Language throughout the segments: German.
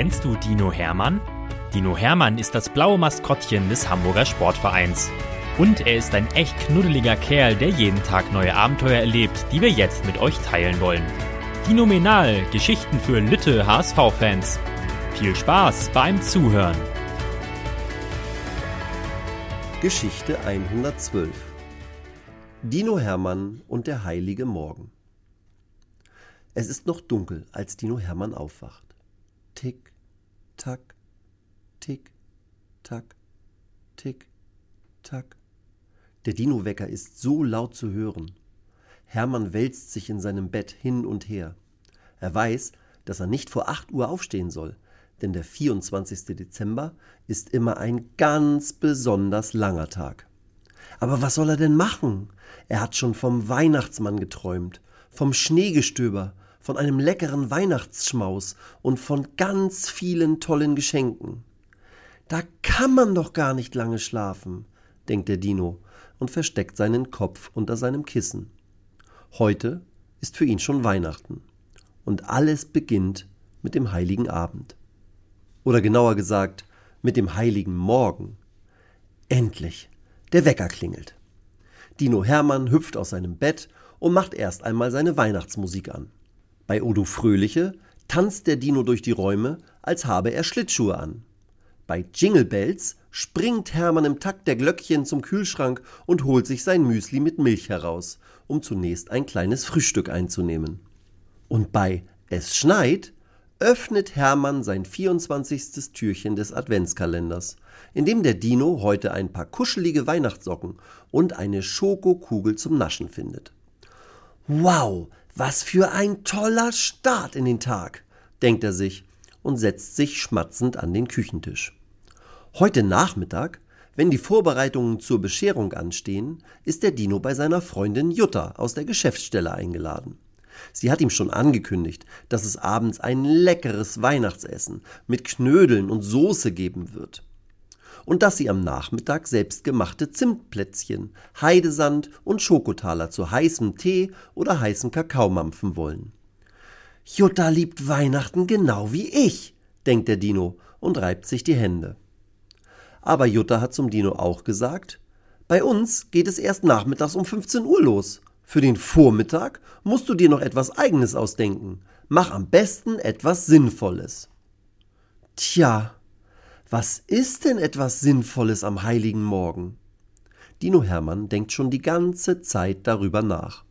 Kennst du Dino Hermann? Dino Hermann ist das blaue Maskottchen des Hamburger Sportvereins. Und er ist ein echt knuddeliger Kerl, der jeden Tag neue Abenteuer erlebt, die wir jetzt mit euch teilen wollen. Dinominal, Geschichten für Lütte HSV-Fans. Viel Spaß beim Zuhören. Geschichte 112 Dino Hermann und der heilige Morgen Es ist noch dunkel, als Dino Hermann aufwacht. Tick, tack, tick, tack, tick, tack. Der Dino-Wecker ist so laut zu hören. Hermann wälzt sich in seinem Bett hin und her. Er weiß, dass er nicht vor acht Uhr aufstehen soll, denn der 24. Dezember ist immer ein ganz besonders langer Tag. Aber was soll er denn machen? Er hat schon vom Weihnachtsmann geträumt, vom Schneegestöber, von einem leckeren Weihnachtsschmaus und von ganz vielen tollen Geschenken. Da kann man doch gar nicht lange schlafen, denkt der Dino und versteckt seinen Kopf unter seinem Kissen. Heute ist für ihn schon Weihnachten und alles beginnt mit dem heiligen Abend. Oder genauer gesagt, mit dem heiligen Morgen. Endlich, der Wecker klingelt. Dino Hermann hüpft aus seinem Bett und macht erst einmal seine Weihnachtsmusik an. Bei Odo Fröhliche tanzt der Dino durch die Räume, als habe er Schlittschuhe an. Bei Jingle Bells springt Hermann im Takt der Glöckchen zum Kühlschrank und holt sich sein Müsli mit Milch heraus, um zunächst ein kleines Frühstück einzunehmen. Und bei Es schneit öffnet Hermann sein 24. Türchen des Adventskalenders, in dem der Dino heute ein paar kuschelige Weihnachtssocken und eine Schokokugel zum Naschen findet. Wow, was für ein toller Start in den Tag, denkt er sich und setzt sich schmatzend an den Küchentisch. Heute Nachmittag, wenn die Vorbereitungen zur Bescherung anstehen, ist der Dino bei seiner Freundin Jutta aus der Geschäftsstelle eingeladen. Sie hat ihm schon angekündigt, dass es abends ein leckeres Weihnachtsessen mit Knödeln und Soße geben wird und dass sie am Nachmittag selbstgemachte Zimtplätzchen, Heidesand und Schokotaler zu heißem Tee oder heißem Kakao mampfen wollen. Jutta liebt Weihnachten genau wie ich, denkt der Dino und reibt sich die Hände. Aber Jutta hat zum Dino auch gesagt, bei uns geht es erst nachmittags um 15 Uhr los. Für den Vormittag musst du dir noch etwas Eigenes ausdenken. Mach am besten etwas Sinnvolles. Tja, was ist denn etwas Sinnvolles am heiligen Morgen? Dino Hermann denkt schon die ganze Zeit darüber nach.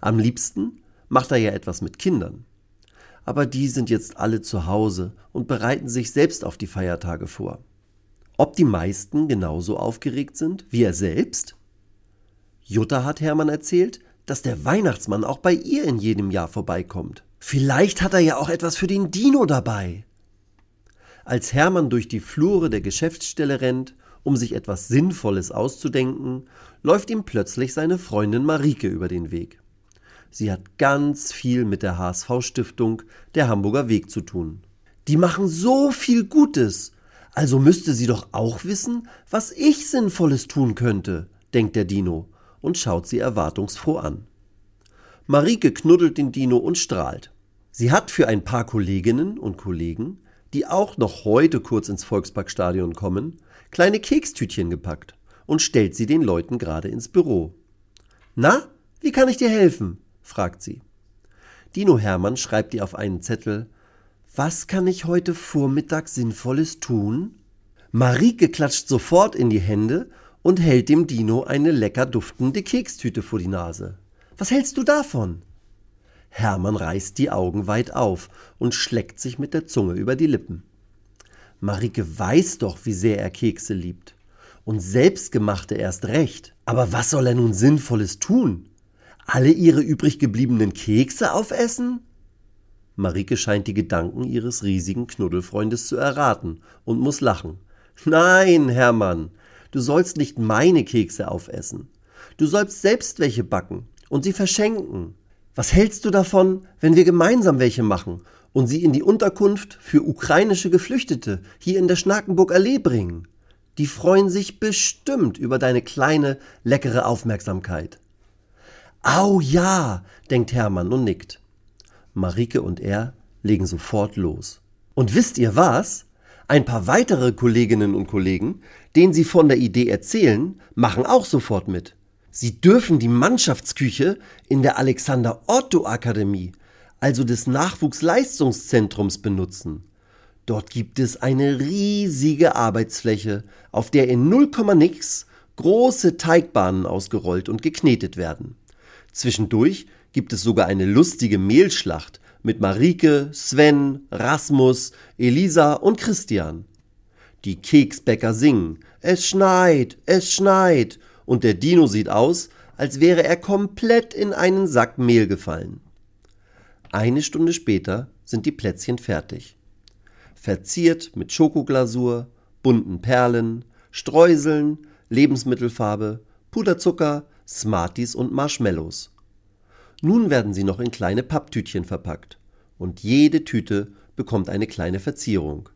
Am liebsten macht er ja etwas mit Kindern. Aber die sind jetzt alle zu Hause und bereiten sich selbst auf die Feiertage vor. Ob die meisten genauso aufgeregt sind wie er selbst? Jutta hat Hermann erzählt, dass der Weihnachtsmann auch bei ihr in jedem Jahr vorbeikommt. Vielleicht hat er ja auch etwas für den Dino dabei. Als Hermann durch die Flure der Geschäftsstelle rennt, um sich etwas Sinnvolles auszudenken, läuft ihm plötzlich seine Freundin Marike über den Weg. Sie hat ganz viel mit der HSV-Stiftung der Hamburger Weg zu tun. Die machen so viel Gutes. Also müsste sie doch auch wissen, was ich Sinnvolles tun könnte, denkt der Dino und schaut sie erwartungsfroh an. Marike knuddelt den Dino und strahlt. Sie hat für ein paar Kolleginnen und Kollegen die auch noch heute kurz ins Volksparkstadion kommen, kleine Kekstütchen gepackt und stellt sie den Leuten gerade ins Büro. Na, wie kann ich dir helfen? fragt sie. Dino Hermann schreibt ihr auf einen Zettel Was kann ich heute Vormittag Sinnvolles tun? Marike klatscht sofort in die Hände und hält dem Dino eine lecker duftende Kekstüte vor die Nase. Was hältst du davon? Hermann reißt die Augen weit auf und schleckt sich mit der Zunge über die Lippen. Marike weiß doch, wie sehr er Kekse liebt. Und selbstgemachte erst recht. Aber was soll er nun Sinnvolles tun? Alle ihre übrig gebliebenen Kekse aufessen? Marike scheint die Gedanken ihres riesigen Knuddelfreundes zu erraten und muss lachen. Nein, Hermann, du sollst nicht meine Kekse aufessen. Du sollst selbst welche backen und sie verschenken. Was hältst du davon, wenn wir gemeinsam welche machen und sie in die Unterkunft für ukrainische Geflüchtete hier in der Schnakenburg Allee bringen? Die freuen sich bestimmt über deine kleine, leckere Aufmerksamkeit. Au ja, denkt Hermann und nickt. Marike und er legen sofort los. Und wisst ihr was? Ein paar weitere Kolleginnen und Kollegen, denen sie von der Idee erzählen, machen auch sofort mit. Sie dürfen die Mannschaftsküche in der Alexander Otto Akademie, also des Nachwuchsleistungszentrums, benutzen. Dort gibt es eine riesige Arbeitsfläche, auf der in 0, nix große Teigbahnen ausgerollt und geknetet werden. Zwischendurch gibt es sogar eine lustige Mehlschlacht mit Marike, Sven, Rasmus, Elisa und Christian. Die Keksbäcker singen Es schneit, es schneit und der Dino sieht aus, als wäre er komplett in einen Sack Mehl gefallen. Eine Stunde später sind die Plätzchen fertig verziert mit Schokoglasur, bunten Perlen, Streuseln, Lebensmittelfarbe, Puderzucker, Smarties und Marshmallows. Nun werden sie noch in kleine Papptütchen verpackt und jede Tüte bekommt eine kleine Verzierung.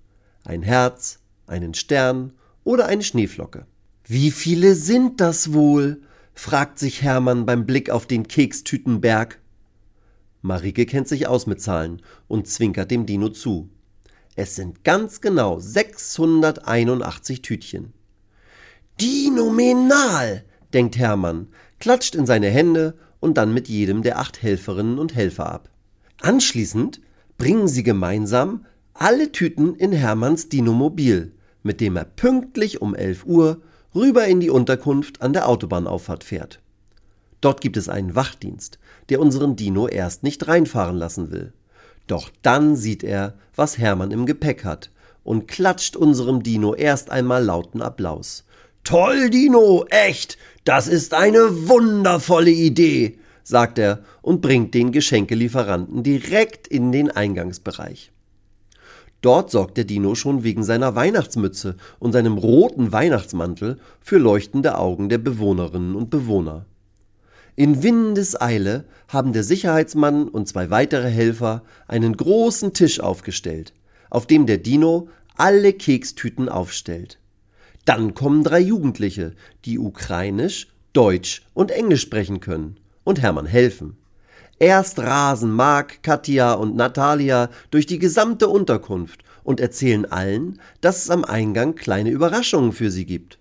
Ein Herz, einen Stern oder eine Schneeflocke. Wie viele sind das wohl? fragt sich Hermann beim Blick auf den Kekstütenberg. Marike kennt sich aus mit Zahlen und zwinkert dem Dino zu. Es sind ganz genau 681 Tütchen. Dinominal, denkt Hermann, klatscht in seine Hände und dann mit jedem der acht Helferinnen und Helfer ab. Anschließend bringen sie gemeinsam alle Tüten in Hermanns Dinomobil, mit dem er pünktlich um 11 Uhr rüber in die Unterkunft an der Autobahnauffahrt fährt. Dort gibt es einen Wachdienst, der unseren Dino erst nicht reinfahren lassen will. Doch dann sieht er, was Hermann im Gepäck hat und klatscht unserem Dino erst einmal lauten Applaus. Toll, Dino, echt, das ist eine wundervolle Idee, sagt er und bringt den Geschenkelieferanten direkt in den Eingangsbereich. Dort sorgt der Dino schon wegen seiner Weihnachtsmütze und seinem roten Weihnachtsmantel für leuchtende Augen der Bewohnerinnen und Bewohner. In Windeseile haben der Sicherheitsmann und zwei weitere Helfer einen großen Tisch aufgestellt, auf dem der Dino alle Kekstüten aufstellt. Dann kommen drei Jugendliche, die Ukrainisch, Deutsch und Englisch sprechen können und Hermann helfen. Erst rasen Mark, Katja und Natalia durch die gesamte Unterkunft und erzählen allen, dass es am Eingang kleine Überraschungen für sie gibt.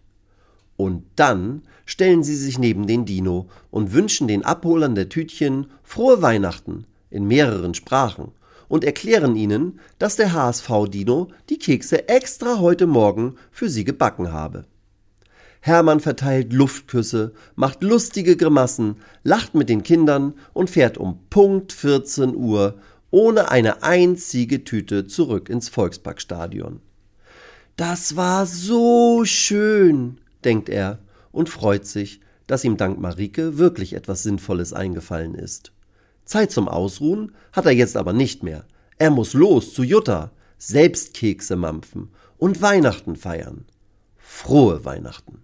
Und dann stellen sie sich neben den Dino und wünschen den Abholern der Tütchen frohe Weihnachten in mehreren Sprachen und erklären ihnen, dass der HSV-Dino die Kekse extra heute Morgen für sie gebacken habe. Hermann verteilt Luftküsse, macht lustige Grimassen, lacht mit den Kindern und fährt um Punkt 14 Uhr ohne eine einzige Tüte zurück ins Volksparkstadion. Das war so schön, denkt er und freut sich, dass ihm dank Marike wirklich etwas Sinnvolles eingefallen ist. Zeit zum Ausruhen hat er jetzt aber nicht mehr. Er muss los zu Jutta, selbst Kekse mampfen und Weihnachten feiern. Frohe Weihnachten.